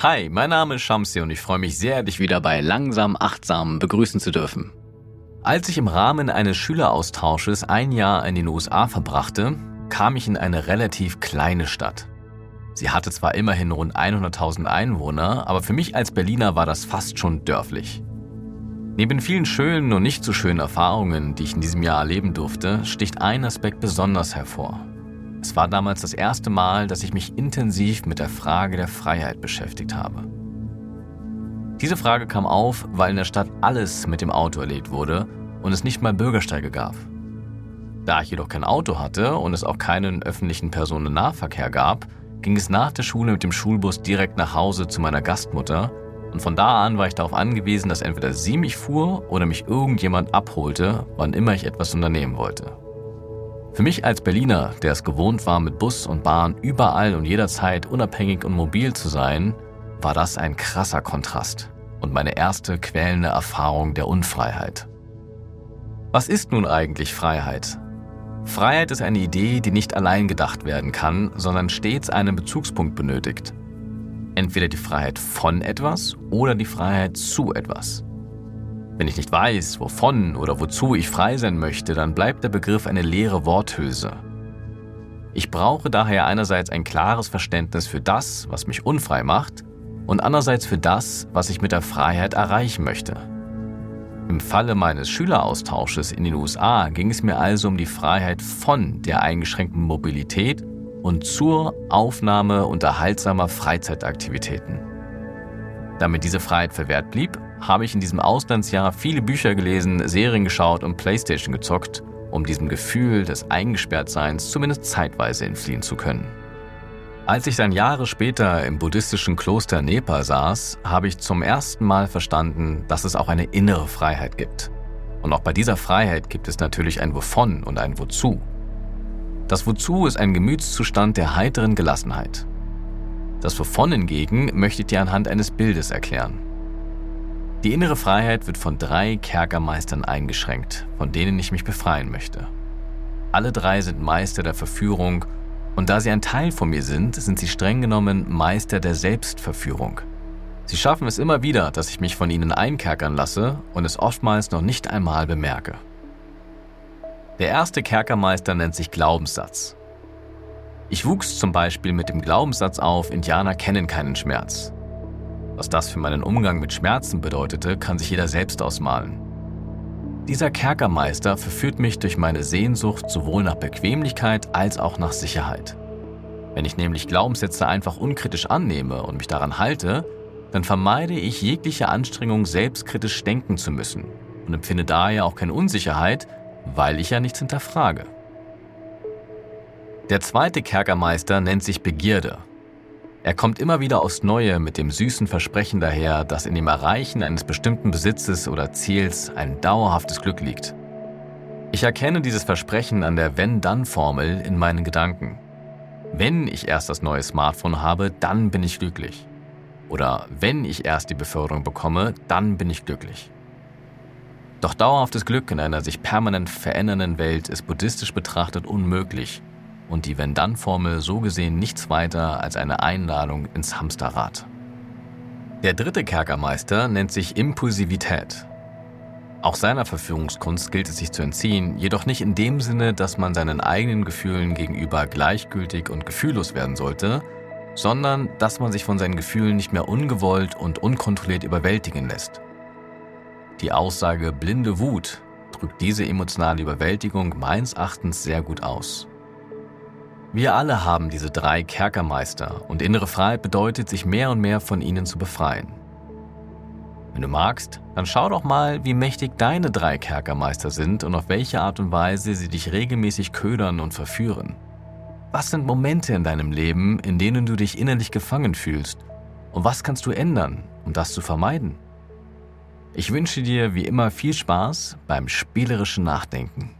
Hi, mein Name ist Shamsi und ich freue mich sehr, dich wieder bei Langsam Achtsam begrüßen zu dürfen. Als ich im Rahmen eines Schüleraustausches ein Jahr in den USA verbrachte, kam ich in eine relativ kleine Stadt. Sie hatte zwar immerhin rund 100.000 Einwohner, aber für mich als Berliner war das fast schon dörflich. Neben vielen schönen und nicht so schönen Erfahrungen, die ich in diesem Jahr erleben durfte, sticht ein Aspekt besonders hervor. Es war damals das erste Mal, dass ich mich intensiv mit der Frage der Freiheit beschäftigt habe. Diese Frage kam auf, weil in der Stadt alles mit dem Auto erledigt wurde und es nicht mal Bürgersteige gab. Da ich jedoch kein Auto hatte und es auch keinen öffentlichen Personennahverkehr gab, ging es nach der Schule mit dem Schulbus direkt nach Hause zu meiner Gastmutter und von da an war ich darauf angewiesen, dass entweder sie mich fuhr oder mich irgendjemand abholte, wann immer ich etwas unternehmen wollte. Für mich als Berliner, der es gewohnt war, mit Bus und Bahn überall und jederzeit unabhängig und mobil zu sein, war das ein krasser Kontrast und meine erste quälende Erfahrung der Unfreiheit. Was ist nun eigentlich Freiheit? Freiheit ist eine Idee, die nicht allein gedacht werden kann, sondern stets einen Bezugspunkt benötigt. Entweder die Freiheit von etwas oder die Freiheit zu etwas. Wenn ich nicht weiß, wovon oder wozu ich frei sein möchte, dann bleibt der Begriff eine leere Worthülse. Ich brauche daher einerseits ein klares Verständnis für das, was mich unfrei macht, und andererseits für das, was ich mit der Freiheit erreichen möchte. Im Falle meines Schüleraustausches in den USA ging es mir also um die Freiheit von der eingeschränkten Mobilität und zur Aufnahme unterhaltsamer Freizeitaktivitäten. Damit diese Freiheit verwehrt blieb, habe ich in diesem Auslandsjahr viele Bücher gelesen, Serien geschaut und Playstation gezockt, um diesem Gefühl des Eingesperrtseins zumindest zeitweise entfliehen zu können. Als ich dann Jahre später im buddhistischen Kloster Nepal saß, habe ich zum ersten Mal verstanden, dass es auch eine innere Freiheit gibt. Und auch bei dieser Freiheit gibt es natürlich ein Wovon und ein Wozu. Das Wozu ist ein Gemütszustand der heiteren Gelassenheit. Das Wovon hingegen möchte ich dir anhand eines Bildes erklären. Die innere Freiheit wird von drei Kerkermeistern eingeschränkt, von denen ich mich befreien möchte. Alle drei sind Meister der Verführung und da sie ein Teil von mir sind, sind sie streng genommen Meister der Selbstverführung. Sie schaffen es immer wieder, dass ich mich von ihnen einkerkern lasse und es oftmals noch nicht einmal bemerke. Der erste Kerkermeister nennt sich Glaubenssatz. Ich wuchs zum Beispiel mit dem Glaubenssatz auf, Indianer kennen keinen Schmerz. Was das für meinen Umgang mit Schmerzen bedeutete, kann sich jeder selbst ausmalen. Dieser Kerkermeister verführt mich durch meine Sehnsucht sowohl nach Bequemlichkeit als auch nach Sicherheit. Wenn ich nämlich Glaubenssätze einfach unkritisch annehme und mich daran halte, dann vermeide ich jegliche Anstrengung, selbstkritisch denken zu müssen und empfinde daher auch keine Unsicherheit, weil ich ja nichts hinterfrage. Der zweite Kerkermeister nennt sich Begierde. Er kommt immer wieder aufs Neue mit dem süßen Versprechen daher, dass in dem Erreichen eines bestimmten Besitzes oder Ziels ein dauerhaftes Glück liegt. Ich erkenne dieses Versprechen an der Wenn-Dann-Formel in meinen Gedanken. Wenn ich erst das neue Smartphone habe, dann bin ich glücklich. Oder wenn ich erst die Beförderung bekomme, dann bin ich glücklich. Doch dauerhaftes Glück in einer sich permanent verändernden Welt ist buddhistisch betrachtet unmöglich und die Wenn-Dann-Formel so gesehen nichts weiter als eine Einladung ins Hamsterrad. Der dritte Kerkermeister nennt sich Impulsivität. Auch seiner Verführungskunst gilt es sich zu entziehen, jedoch nicht in dem Sinne, dass man seinen eigenen Gefühlen gegenüber gleichgültig und gefühllos werden sollte, sondern dass man sich von seinen Gefühlen nicht mehr ungewollt und unkontrolliert überwältigen lässt. Die Aussage blinde Wut drückt diese emotionale Überwältigung meines Erachtens sehr gut aus. Wir alle haben diese drei Kerkermeister und innere Freiheit bedeutet, sich mehr und mehr von ihnen zu befreien. Wenn du magst, dann schau doch mal, wie mächtig deine drei Kerkermeister sind und auf welche Art und Weise sie dich regelmäßig ködern und verführen. Was sind Momente in deinem Leben, in denen du dich innerlich gefangen fühlst? Und was kannst du ändern, um das zu vermeiden? Ich wünsche dir wie immer viel Spaß beim spielerischen Nachdenken.